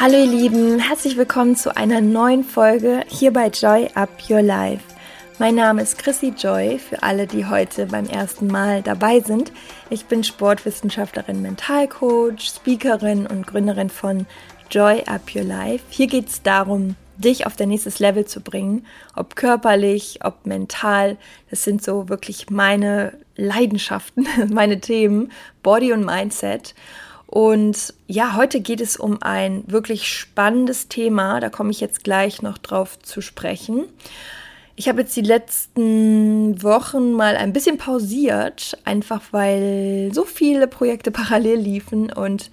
Hallo ihr Lieben, herzlich willkommen zu einer neuen Folge hier bei Joy Up Your Life. Mein Name ist Chrissy Joy, für alle, die heute beim ersten Mal dabei sind. Ich bin Sportwissenschaftlerin, Mentalcoach, Speakerin und Gründerin von Joy Up Your Life. Hier geht es darum, dich auf dein nächstes Level zu bringen, ob körperlich, ob mental. Das sind so wirklich meine Leidenschaften, meine Themen, Body und Mindset. Und ja, heute geht es um ein wirklich spannendes Thema. Da komme ich jetzt gleich noch drauf zu sprechen. Ich habe jetzt die letzten Wochen mal ein bisschen pausiert, einfach weil so viele Projekte parallel liefen und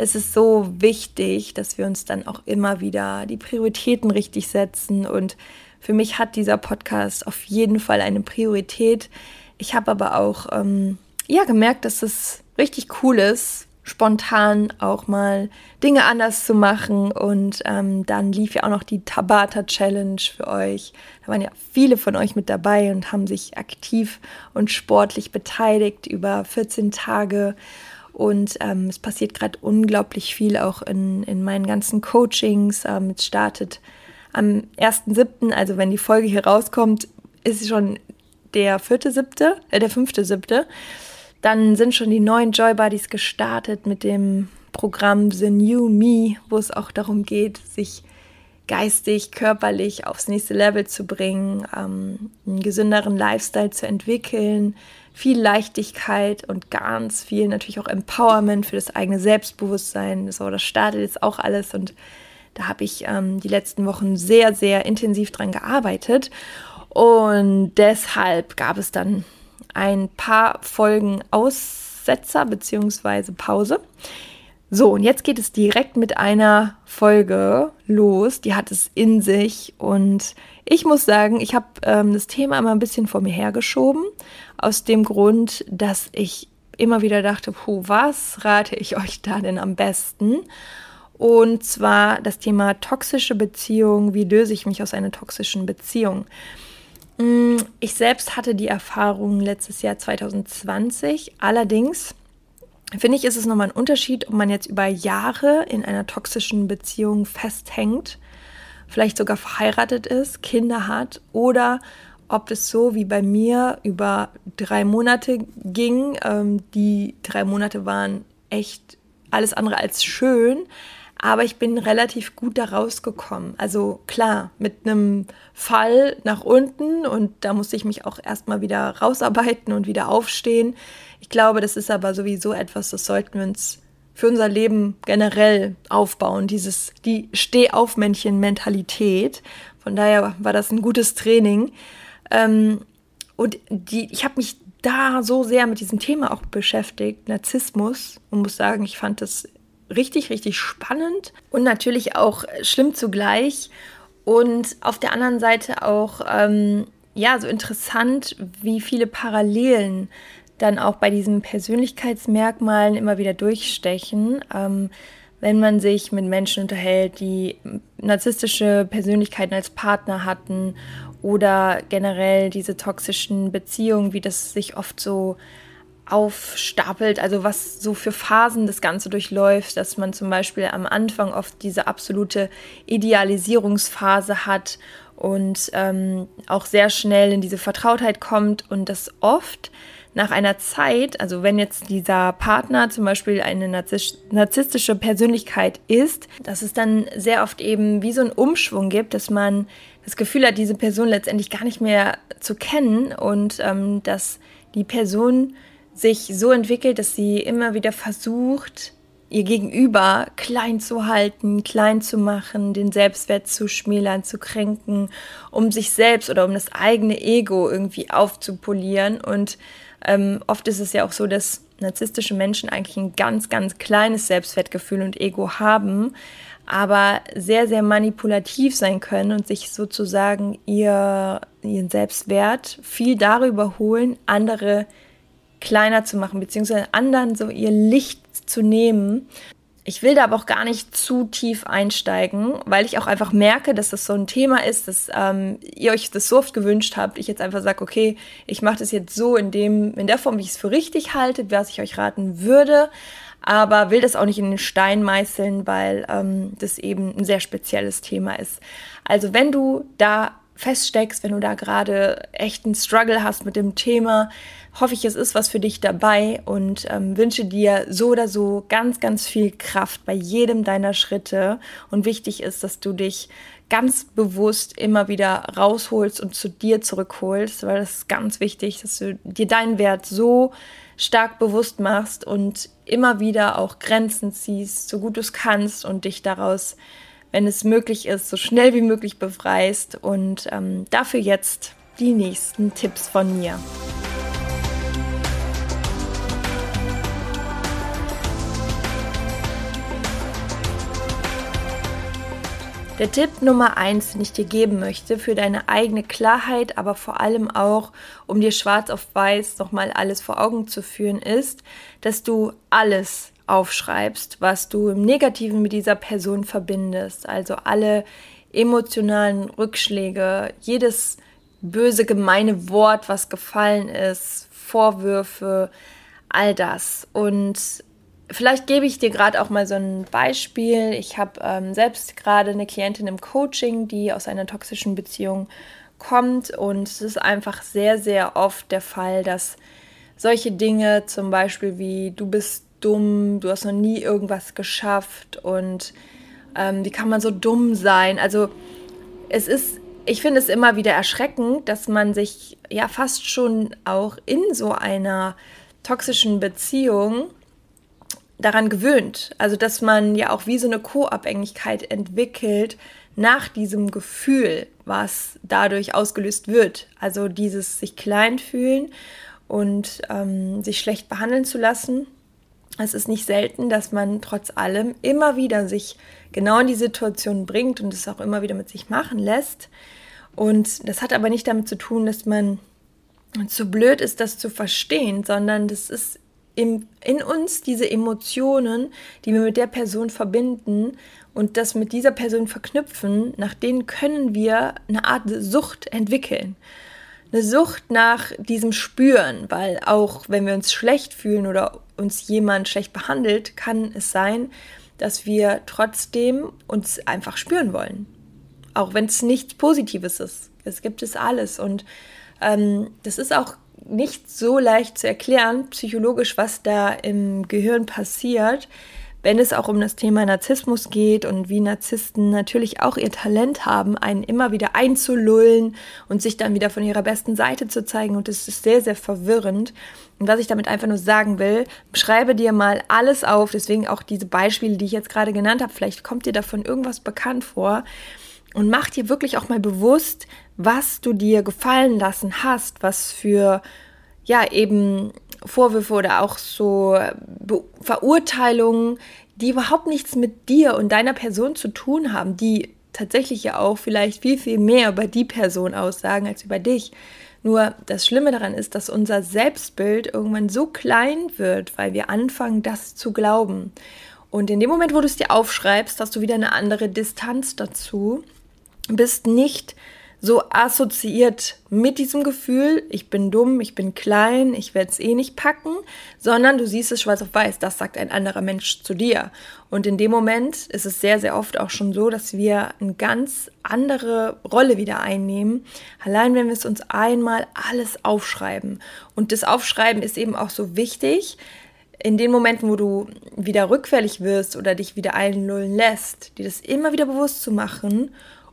es ist so wichtig, dass wir uns dann auch immer wieder die Prioritäten richtig setzen. Und für mich hat dieser Podcast auf jeden Fall eine Priorität. Ich habe aber auch ähm, ja gemerkt, dass es richtig cool ist, spontan auch mal Dinge anders zu machen. Und ähm, dann lief ja auch noch die Tabata Challenge für euch. Da waren ja viele von euch mit dabei und haben sich aktiv und sportlich beteiligt über 14 Tage. Und ähm, es passiert gerade unglaublich viel auch in, in meinen ganzen Coachings. Ähm, es startet am 1.7., also wenn die Folge hier rauskommt, ist schon der vierte siebte, äh, der fünfte siebte. Dann sind schon die neuen Joy Buddies gestartet mit dem Programm The New Me, wo es auch darum geht, sich geistig, körperlich aufs nächste Level zu bringen, ähm, einen gesünderen Lifestyle zu entwickeln, viel Leichtigkeit und ganz viel natürlich auch Empowerment für das eigene Selbstbewusstsein. So, das startet jetzt auch alles und da habe ich ähm, die letzten Wochen sehr, sehr intensiv dran gearbeitet. Und deshalb gab es dann ein paar Folgen Aussetzer bzw. Pause. So, und jetzt geht es direkt mit einer Folge los. Die hat es in sich. Und ich muss sagen, ich habe ähm, das Thema immer ein bisschen vor mir hergeschoben. Aus dem Grund, dass ich immer wieder dachte, puh, was rate ich euch da denn am besten? Und zwar das Thema toxische Beziehung. Wie löse ich mich aus einer toxischen Beziehung? Mm, ich selbst hatte die Erfahrung letztes Jahr 2020. Allerdings finde ich, ist es nochmal ein Unterschied, ob man jetzt über Jahre in einer toxischen Beziehung festhängt, vielleicht sogar verheiratet ist, Kinder hat oder ob es so wie bei mir über drei Monate ging. Ähm, die drei Monate waren echt alles andere als schön, aber ich bin relativ gut da rausgekommen. Also klar, mit einem Fall nach unten und da musste ich mich auch erstmal wieder rausarbeiten und wieder aufstehen. Ich glaube, das ist aber sowieso etwas, das sollten wir uns für unser Leben generell aufbauen, dieses die Stehaufmännchen-Mentalität. Von daher war das ein gutes Training. Ähm, und die, ich habe mich da so sehr mit diesem Thema auch beschäftigt, Narzissmus, und muss sagen, ich fand das richtig, richtig spannend und natürlich auch schlimm zugleich. Und auf der anderen Seite auch, ähm, ja, so interessant, wie viele Parallelen dann auch bei diesen Persönlichkeitsmerkmalen immer wieder durchstechen. Ähm, wenn man sich mit Menschen unterhält, die narzisstische Persönlichkeiten als Partner hatten oder generell diese toxischen Beziehungen, wie das sich oft so aufstapelt, also was so für Phasen das Ganze durchläuft, dass man zum Beispiel am Anfang oft diese absolute Idealisierungsphase hat und ähm, auch sehr schnell in diese Vertrautheit kommt und das oft nach einer Zeit, also wenn jetzt dieser Partner zum Beispiel eine narzisstische Persönlichkeit ist, dass es dann sehr oft eben wie so einen Umschwung gibt, dass man das Gefühl hat, diese Person letztendlich gar nicht mehr zu kennen und ähm, dass die Person sich so entwickelt, dass sie immer wieder versucht, ihr Gegenüber klein zu halten, klein zu machen, den Selbstwert zu schmälern, zu kränken, um sich selbst oder um das eigene Ego irgendwie aufzupolieren. Und ähm, oft ist es ja auch so, dass narzisstische Menschen eigentlich ein ganz, ganz kleines Selbstwertgefühl und Ego haben, aber sehr, sehr manipulativ sein können und sich sozusagen ihr, ihren Selbstwert viel darüber holen, andere kleiner zu machen, beziehungsweise anderen so ihr Licht zu nehmen. Ich will da aber auch gar nicht zu tief einsteigen, weil ich auch einfach merke, dass das so ein Thema ist, dass ähm, ihr euch das so oft gewünscht habt. Ich jetzt einfach sage, okay, ich mache das jetzt so in dem, in der Form, wie ich es für richtig halte, was ich euch raten würde, aber will das auch nicht in den Stein meißeln, weil ähm, das eben ein sehr spezielles Thema ist. Also wenn du da feststeckst, wenn du da gerade echt einen Struggle hast mit dem Thema, hoffe ich, es ist was für dich dabei und ähm, wünsche dir so oder so ganz, ganz viel Kraft bei jedem deiner Schritte. Und wichtig ist, dass du dich ganz bewusst immer wieder rausholst und zu dir zurückholst, weil das ist ganz wichtig, dass du dir deinen Wert so stark bewusst machst und immer wieder auch Grenzen ziehst, so gut du es kannst und dich daraus, wenn es möglich ist, so schnell wie möglich befreist. Und ähm, dafür jetzt die nächsten Tipps von mir. Der Tipp Nummer eins, den ich dir geben möchte für deine eigene Klarheit, aber vor allem auch, um dir schwarz auf weiß nochmal alles vor Augen zu führen, ist, dass du alles aufschreibst, was du im Negativen mit dieser Person verbindest. Also alle emotionalen Rückschläge, jedes böse, gemeine Wort, was gefallen ist, Vorwürfe, all das. Und Vielleicht gebe ich dir gerade auch mal so ein Beispiel. Ich habe ähm, selbst gerade eine Klientin im Coaching, die aus einer toxischen Beziehung kommt und es ist einfach sehr, sehr oft der Fall, dass solche Dinge zum Beispiel wie du bist dumm, du hast noch nie irgendwas geschafft und ähm, wie kann man so dumm sein? Also es ist, ich finde es immer wieder erschreckend, dass man sich ja fast schon auch in so einer toxischen Beziehung daran gewöhnt. Also dass man ja auch wie so eine Co-Abhängigkeit entwickelt nach diesem Gefühl, was dadurch ausgelöst wird. Also dieses sich klein fühlen und ähm, sich schlecht behandeln zu lassen. Es ist nicht selten, dass man trotz allem immer wieder sich genau in die Situation bringt und es auch immer wieder mit sich machen lässt. Und das hat aber nicht damit zu tun, dass man zu blöd ist, das zu verstehen, sondern das ist im, in uns diese Emotionen, die wir mit der Person verbinden und das mit dieser Person verknüpfen, nach denen können wir eine Art Sucht entwickeln. Eine Sucht nach diesem Spüren, weil auch wenn wir uns schlecht fühlen oder uns jemand schlecht behandelt, kann es sein, dass wir trotzdem uns einfach spüren wollen. Auch wenn es nichts Positives ist. Es gibt es alles. Und ähm, das ist auch nicht so leicht zu erklären, psychologisch, was da im Gehirn passiert, wenn es auch um das Thema Narzissmus geht und wie Narzissten natürlich auch ihr Talent haben, einen immer wieder einzulullen und sich dann wieder von ihrer besten Seite zu zeigen. Und das ist sehr, sehr verwirrend. Und was ich damit einfach nur sagen will, schreibe dir mal alles auf, deswegen auch diese Beispiele, die ich jetzt gerade genannt habe, vielleicht kommt dir davon irgendwas bekannt vor. Und mach dir wirklich auch mal bewusst, was du dir gefallen lassen hast, was für, ja, eben Vorwürfe oder auch so Be Verurteilungen, die überhaupt nichts mit dir und deiner Person zu tun haben, die tatsächlich ja auch vielleicht viel, viel mehr über die Person aussagen als über dich. Nur das Schlimme daran ist, dass unser Selbstbild irgendwann so klein wird, weil wir anfangen, das zu glauben. Und in dem Moment, wo du es dir aufschreibst, hast du wieder eine andere Distanz dazu, bist nicht so assoziiert mit diesem Gefühl, ich bin dumm, ich bin klein, ich werde es eh nicht packen, sondern du siehst es schwarz auf weiß, das sagt ein anderer Mensch zu dir. Und in dem Moment ist es sehr, sehr oft auch schon so, dass wir eine ganz andere Rolle wieder einnehmen, allein wenn wir es uns einmal alles aufschreiben. Und das Aufschreiben ist eben auch so wichtig, in den Momenten, wo du wieder rückfällig wirst oder dich wieder einlullen lässt, dir das immer wieder bewusst zu machen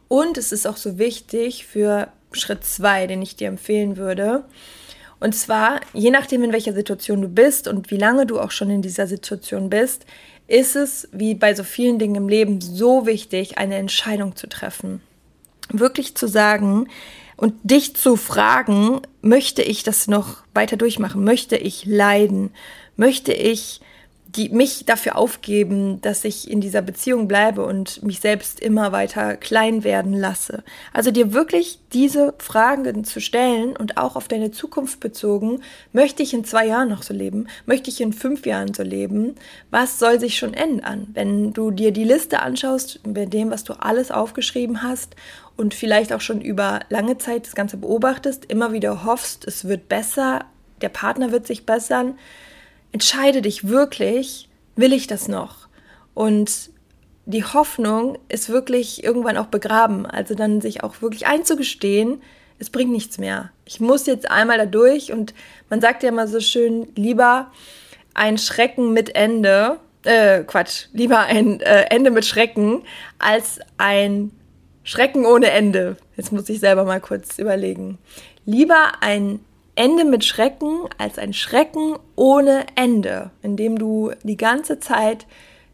und es ist auch so wichtig für Schritt zwei, den ich dir empfehlen würde. Und zwar, je nachdem, in welcher Situation du bist und wie lange du auch schon in dieser Situation bist, ist es, wie bei so vielen Dingen im Leben, so wichtig, eine Entscheidung zu treffen. Wirklich zu sagen und dich zu fragen, möchte ich das noch weiter durchmachen? Möchte ich leiden? Möchte ich mich dafür aufgeben, dass ich in dieser Beziehung bleibe und mich selbst immer weiter klein werden lasse. Also dir wirklich diese Fragen zu stellen und auch auf deine Zukunft bezogen, möchte ich in zwei Jahren noch so leben? Möchte ich in fünf Jahren so leben? Was soll sich schon ändern? Wenn du dir die Liste anschaust, bei dem, was du alles aufgeschrieben hast und vielleicht auch schon über lange Zeit das Ganze beobachtest, immer wieder hoffst, es wird besser, der Partner wird sich bessern, entscheide dich wirklich, will ich das noch? Und die Hoffnung ist wirklich irgendwann auch begraben. Also dann sich auch wirklich einzugestehen, es bringt nichts mehr. Ich muss jetzt einmal da durch und man sagt ja immer so schön, lieber ein Schrecken mit Ende, äh, Quatsch, lieber ein äh, Ende mit Schrecken als ein Schrecken ohne Ende. Jetzt muss ich selber mal kurz überlegen. Lieber ein Ende mit Schrecken als ein Schrecken ohne Ende, in dem du die ganze Zeit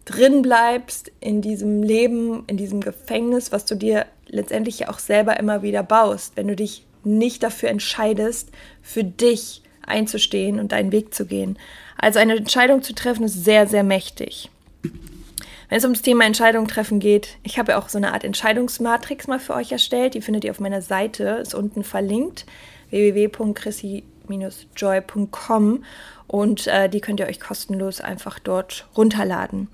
drin bleibst in diesem Leben, in diesem Gefängnis, was du dir letztendlich ja auch selber immer wieder baust, wenn du dich nicht dafür entscheidest, für dich einzustehen und deinen Weg zu gehen. Also eine Entscheidung zu treffen ist sehr, sehr mächtig. Wenn es ums Thema Entscheidung treffen geht, ich habe ja auch so eine Art Entscheidungsmatrix mal für euch erstellt. Die findet ihr auf meiner Seite, ist unten verlinkt www.chrissy-joy.com und äh, die könnt ihr euch kostenlos einfach dort runterladen.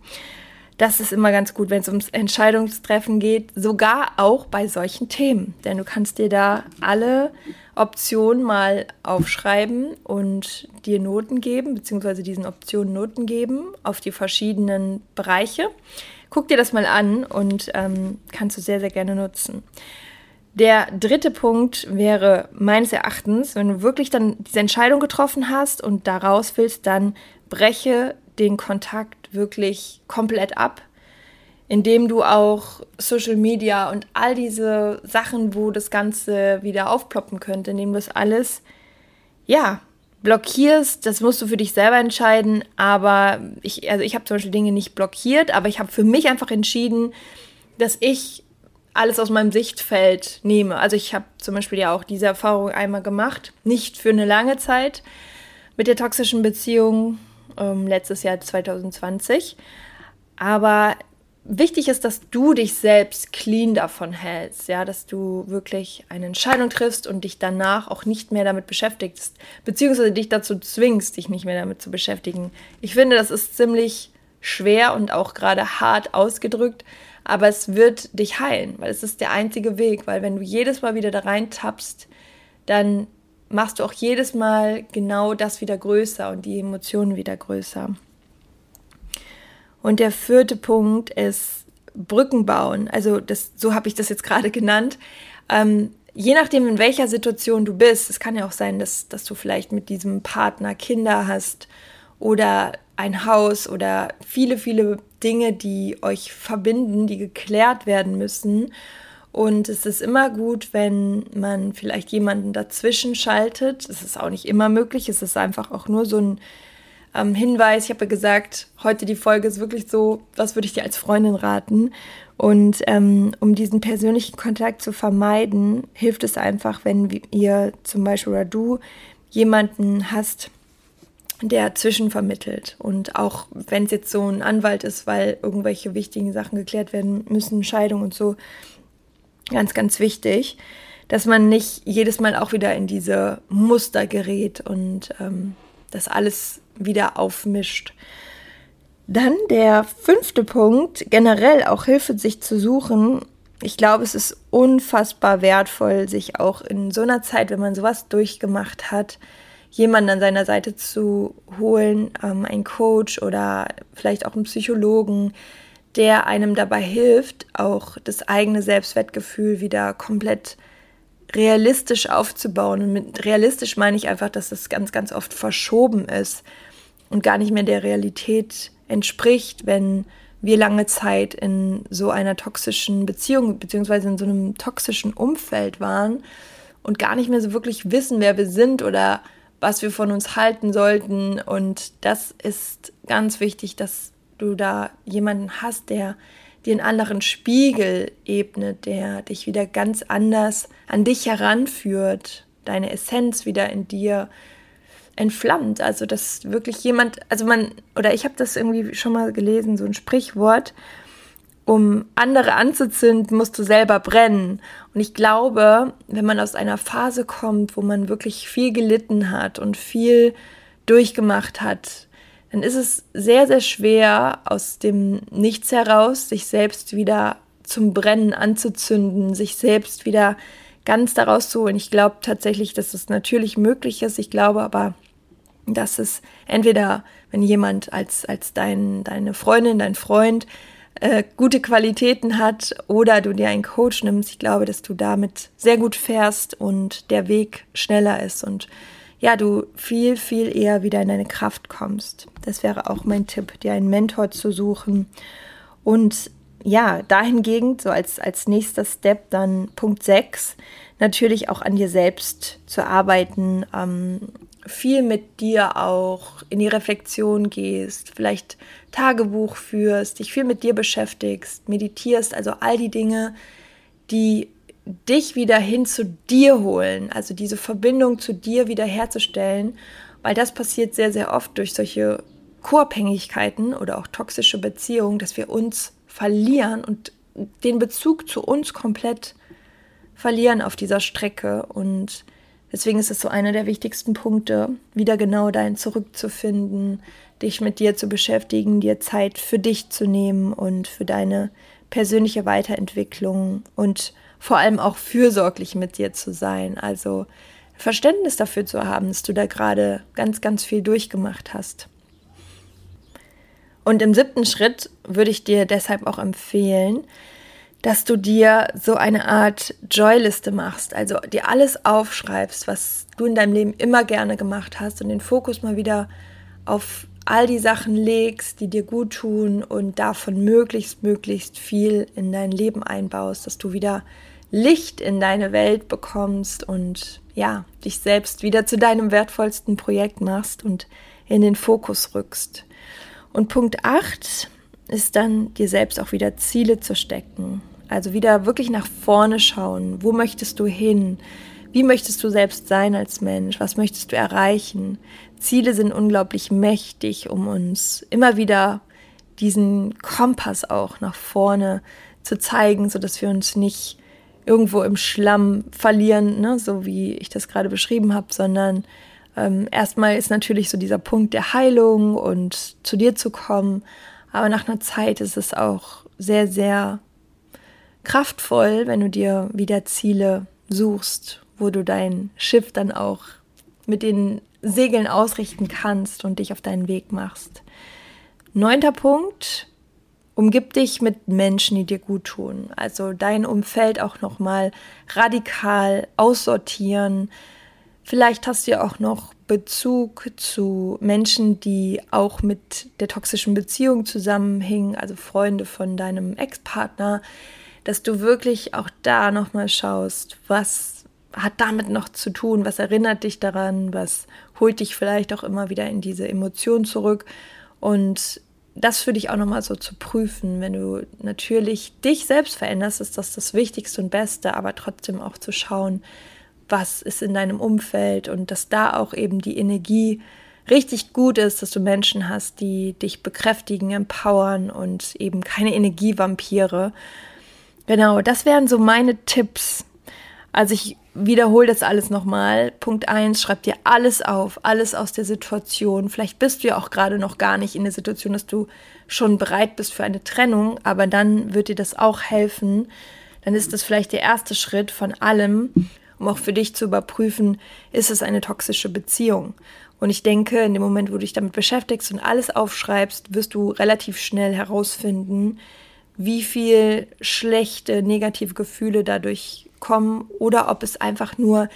Das ist immer ganz gut, wenn es ums Entscheidungstreffen geht, sogar auch bei solchen Themen. Denn du kannst dir da alle Optionen mal aufschreiben und dir Noten geben, beziehungsweise diesen Optionen Noten geben auf die verschiedenen Bereiche. Guck dir das mal an und ähm, kannst du sehr, sehr gerne nutzen. Der dritte Punkt wäre meines Erachtens, wenn du wirklich dann diese Entscheidung getroffen hast und daraus willst, dann breche den Kontakt wirklich komplett ab, indem du auch Social Media und all diese Sachen, wo das Ganze wieder aufploppen könnte, indem du das alles, ja, blockierst, das musst du für dich selber entscheiden, aber ich, also ich habe zum Beispiel Dinge nicht blockiert, aber ich habe für mich einfach entschieden, dass ich alles aus meinem Sichtfeld nehme. Also ich habe zum Beispiel ja auch diese Erfahrung einmal gemacht, nicht für eine lange Zeit mit der toxischen Beziehung ähm, letztes Jahr 2020. Aber wichtig ist, dass du dich selbst clean davon hältst, ja, dass du wirklich eine Entscheidung triffst und dich danach auch nicht mehr damit beschäftigst, beziehungsweise dich dazu zwingst, dich nicht mehr damit zu beschäftigen. Ich finde, das ist ziemlich schwer und auch gerade hart ausgedrückt, aber es wird dich heilen, weil es ist der einzige Weg, weil wenn du jedes Mal wieder da rein tappst, dann machst du auch jedes Mal genau das wieder größer und die Emotionen wieder größer. Und der vierte Punkt ist Brücken bauen. Also das, so habe ich das jetzt gerade genannt. Ähm, je nachdem, in welcher Situation du bist, es kann ja auch sein, dass, dass du vielleicht mit diesem Partner Kinder hast oder ein Haus oder viele, viele Dinge, die euch verbinden, die geklärt werden müssen. Und es ist immer gut, wenn man vielleicht jemanden dazwischen schaltet. Es ist auch nicht immer möglich. Es ist einfach auch nur so ein ähm, Hinweis. Ich habe ja gesagt, heute die Folge ist wirklich so, was würde ich dir als Freundin raten? Und ähm, um diesen persönlichen Kontakt zu vermeiden, hilft es einfach, wenn ihr zum Beispiel oder du jemanden hast, der zwischenvermittelt. Und auch wenn es jetzt so ein Anwalt ist, weil irgendwelche wichtigen Sachen geklärt werden müssen, Scheidung und so, ganz, ganz wichtig, dass man nicht jedes Mal auch wieder in diese Muster gerät und ähm, das alles wieder aufmischt. Dann der fünfte Punkt, generell auch Hilfe sich zu suchen. Ich glaube, es ist unfassbar wertvoll, sich auch in so einer Zeit, wenn man sowas durchgemacht hat, jemanden an seiner Seite zu holen, ähm, einen Coach oder vielleicht auch einen Psychologen, der einem dabei hilft, auch das eigene Selbstwertgefühl wieder komplett realistisch aufzubauen. Und mit realistisch meine ich einfach, dass es ganz, ganz oft verschoben ist und gar nicht mehr der Realität entspricht, wenn wir lange Zeit in so einer toxischen Beziehung beziehungsweise in so einem toxischen Umfeld waren und gar nicht mehr so wirklich wissen, wer wir sind oder was wir von uns halten sollten. Und das ist ganz wichtig, dass du da jemanden hast, der dir einen anderen Spiegel ebnet, der dich wieder ganz anders an dich heranführt, deine Essenz wieder in dir entflammt. Also dass wirklich jemand, also man, oder ich habe das irgendwie schon mal gelesen, so ein Sprichwort, um andere anzuzünden, musst du selber brennen. Und ich glaube, wenn man aus einer Phase kommt, wo man wirklich viel gelitten hat und viel durchgemacht hat, dann ist es sehr, sehr schwer, aus dem Nichts heraus sich selbst wieder zum Brennen anzuzünden, sich selbst wieder ganz daraus zu holen. Ich glaube tatsächlich, dass es natürlich möglich ist. Ich glaube aber, dass es entweder, wenn jemand als, als dein, deine Freundin, dein Freund äh, gute Qualitäten hat oder du dir einen Coach nimmst, ich glaube, dass du damit sehr gut fährst und der Weg schneller ist und ja, du viel, viel eher wieder in deine Kraft kommst. Das wäre auch mein Tipp, dir einen Mentor zu suchen. Und ja, dahingegen, so als, als nächster Step dann Punkt 6, natürlich auch an dir selbst zu arbeiten, ähm, viel mit dir auch in die Reflexion gehst, vielleicht Tagebuch führst, dich viel mit dir beschäftigst, meditierst, also all die Dinge, die dich wieder hin zu dir holen, also diese Verbindung zu dir wieder herzustellen, weil das passiert sehr, sehr oft durch solche Co-Abhängigkeiten oder auch toxische Beziehungen, dass wir uns verlieren und den Bezug zu uns komplett verlieren auf dieser Strecke und Deswegen ist es so einer der wichtigsten Punkte, wieder genau dahin zurückzufinden, dich mit dir zu beschäftigen, dir Zeit für dich zu nehmen und für deine persönliche Weiterentwicklung und vor allem auch fürsorglich mit dir zu sein. Also Verständnis dafür zu haben, dass du da gerade ganz, ganz viel durchgemacht hast. Und im siebten Schritt würde ich dir deshalb auch empfehlen, dass du dir so eine Art Joyliste machst, also dir alles aufschreibst, was du in deinem Leben immer gerne gemacht hast und den Fokus mal wieder auf all die Sachen legst, die dir gut tun und davon möglichst, möglichst viel in dein Leben einbaust, dass du wieder Licht in deine Welt bekommst und ja, dich selbst wieder zu deinem wertvollsten Projekt machst und in den Fokus rückst. Und Punkt 8 ist dann, dir selbst auch wieder Ziele zu stecken. Also wieder wirklich nach vorne schauen. Wo möchtest du hin? Wie möchtest du selbst sein als Mensch? Was möchtest du erreichen? Ziele sind unglaublich mächtig, um uns immer wieder diesen Kompass auch nach vorne zu zeigen, so dass wir uns nicht irgendwo im Schlamm verlieren, ne, so wie ich das gerade beschrieben habe, sondern ähm, erstmal ist natürlich so dieser Punkt der Heilung und zu dir zu kommen, aber nach einer Zeit ist es auch sehr, sehr kraftvoll, wenn du dir wieder Ziele suchst, wo du dein Schiff dann auch mit den Segeln ausrichten kannst und dich auf deinen Weg machst. Neunter Punkt, umgib dich mit Menschen, die dir gut tun. Also dein Umfeld auch nochmal radikal aussortieren. Vielleicht hast du ja auch noch Bezug zu Menschen, die auch mit der toxischen Beziehung zusammenhängen, also Freunde von deinem Ex-Partner, dass du wirklich auch da nochmal schaust, was hat damit noch zu tun, was erinnert dich daran, was holt dich vielleicht auch immer wieder in diese Emotion zurück. Und das für dich auch nochmal so zu prüfen, wenn du natürlich dich selbst veränderst, ist das das Wichtigste und Beste, aber trotzdem auch zu schauen, was ist in deinem Umfeld und dass da auch eben die Energie richtig gut ist, dass du Menschen hast, die dich bekräftigen, empowern und eben keine Energievampire. Genau, das wären so meine Tipps. Also ich wiederhole das alles nochmal. Punkt 1, schreib dir alles auf, alles aus der Situation. Vielleicht bist du ja auch gerade noch gar nicht in der Situation, dass du schon bereit bist für eine Trennung, aber dann wird dir das auch helfen. Dann ist das vielleicht der erste Schritt von allem, um auch für dich zu überprüfen, ist es eine toxische Beziehung. Und ich denke, in dem Moment, wo du dich damit beschäftigst und alles aufschreibst, wirst du relativ schnell herausfinden, wie viel schlechte, negative Gefühle dadurch kommen oder ob es einfach nur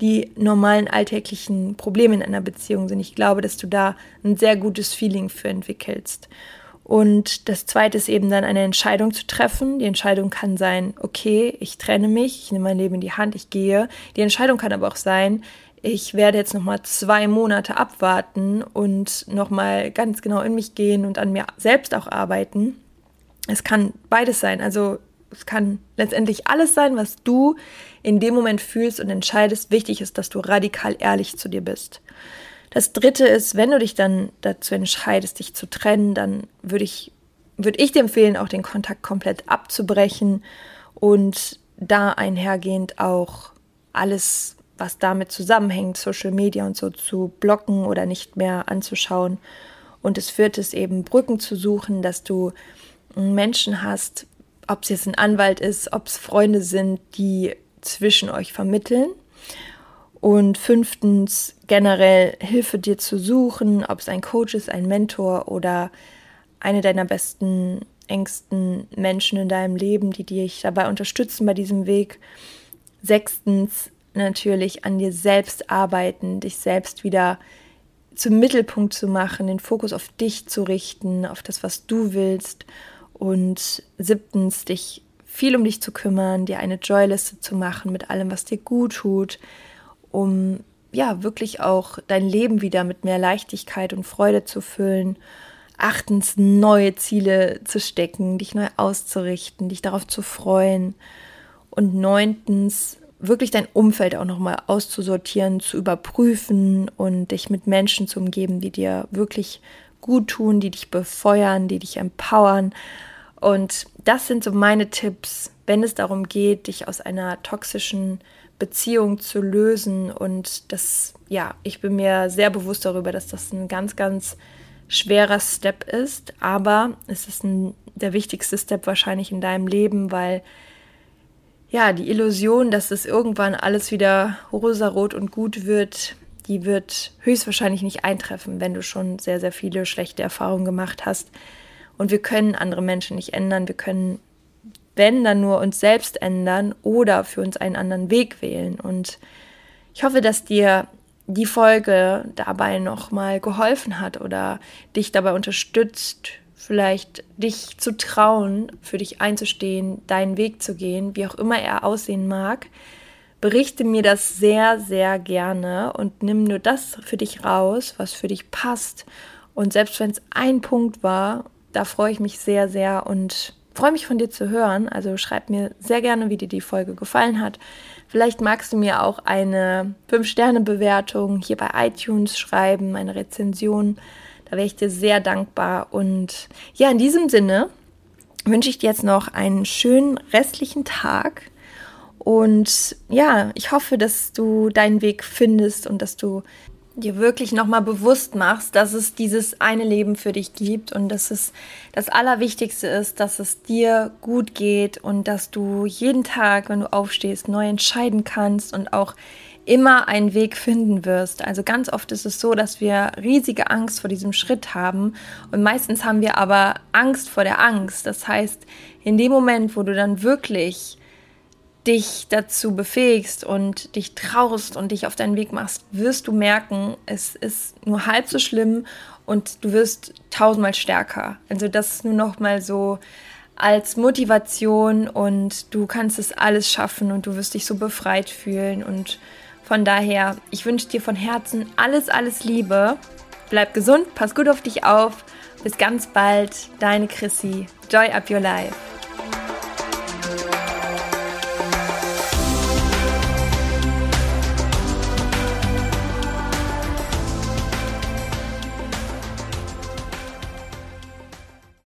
die normalen alltäglichen Probleme in einer Beziehung sind. Ich glaube, dass du da ein sehr gutes Feeling für entwickelst. Und das zweite ist eben dann eine Entscheidung zu treffen. Die Entscheidung kann sein, okay, ich trenne mich, ich nehme mein Leben in die Hand, ich gehe. Die Entscheidung kann aber auch sein, ich werde jetzt nochmal zwei Monate abwarten und nochmal ganz genau in mich gehen und an mir selbst auch arbeiten es kann beides sein. Also es kann letztendlich alles sein, was du in dem Moment fühlst und entscheidest. Wichtig ist, dass du radikal ehrlich zu dir bist. Das dritte ist, wenn du dich dann dazu entscheidest, dich zu trennen, dann würde ich, würde ich dir empfehlen, auch den Kontakt komplett abzubrechen und da einhergehend auch alles, was damit zusammenhängt, Social Media und so zu blocken oder nicht mehr anzuschauen. Und das vierte ist eben Brücken zu suchen, dass du Menschen hast, ob es jetzt ein Anwalt ist, ob es Freunde sind, die zwischen euch vermitteln. Und fünftens, generell Hilfe dir zu suchen, ob es ein Coach ist, ein Mentor oder eine deiner besten, engsten Menschen in deinem Leben, die dich dabei unterstützen bei diesem Weg. Sechstens, natürlich an dir selbst arbeiten, dich selbst wieder zum Mittelpunkt zu machen, den Fokus auf dich zu richten, auf das, was du willst. Und siebtens, dich viel um dich zu kümmern, dir eine Joyliste zu machen mit allem, was dir gut tut, um ja wirklich auch dein Leben wieder mit mehr Leichtigkeit und Freude zu füllen. Achtens, neue Ziele zu stecken, dich neu auszurichten, dich darauf zu freuen. Und neuntens, wirklich dein Umfeld auch nochmal auszusortieren, zu überprüfen und dich mit Menschen zu umgeben, die dir wirklich gut tun, die dich befeuern, die dich empowern. Und das sind so meine Tipps, wenn es darum geht, dich aus einer toxischen Beziehung zu lösen. Und das, ja, ich bin mir sehr bewusst darüber, dass das ein ganz, ganz schwerer Step ist. Aber es ist ein, der wichtigste Step wahrscheinlich in deinem Leben, weil ja, die Illusion, dass es irgendwann alles wieder rosarot und gut wird, die wird höchstwahrscheinlich nicht eintreffen, wenn du schon sehr, sehr viele schlechte Erfahrungen gemacht hast. Und wir können andere Menschen nicht ändern. Wir können, wenn, dann nur uns selbst ändern oder für uns einen anderen Weg wählen. Und ich hoffe, dass dir die Folge dabei nochmal geholfen hat oder dich dabei unterstützt, vielleicht dich zu trauen, für dich einzustehen, deinen Weg zu gehen, wie auch immer er aussehen mag. Berichte mir das sehr, sehr gerne und nimm nur das für dich raus, was für dich passt. Und selbst wenn es ein Punkt war, da freue ich mich sehr, sehr und freue mich von dir zu hören. Also schreib mir sehr gerne, wie dir die Folge gefallen hat. Vielleicht magst du mir auch eine 5-Sterne-Bewertung hier bei iTunes schreiben, eine Rezension. Da wäre ich dir sehr dankbar. Und ja, in diesem Sinne wünsche ich dir jetzt noch einen schönen restlichen Tag. Und ja, ich hoffe, dass du deinen Weg findest und dass du dir wirklich nochmal bewusst machst, dass es dieses eine Leben für dich gibt und dass es das Allerwichtigste ist, dass es dir gut geht und dass du jeden Tag, wenn du aufstehst, neu entscheiden kannst und auch immer einen Weg finden wirst. Also ganz oft ist es so, dass wir riesige Angst vor diesem Schritt haben und meistens haben wir aber Angst vor der Angst. Das heißt, in dem Moment, wo du dann wirklich dich dazu befähigst und dich traust und dich auf deinen Weg machst, wirst du merken, es ist nur halb so schlimm und du wirst tausendmal stärker. Also das ist nur noch mal so als Motivation und du kannst es alles schaffen und du wirst dich so befreit fühlen und von daher, ich wünsche dir von Herzen alles, alles Liebe. Bleib gesund, pass gut auf dich auf. Bis ganz bald, deine Chrissy. Joy up your life.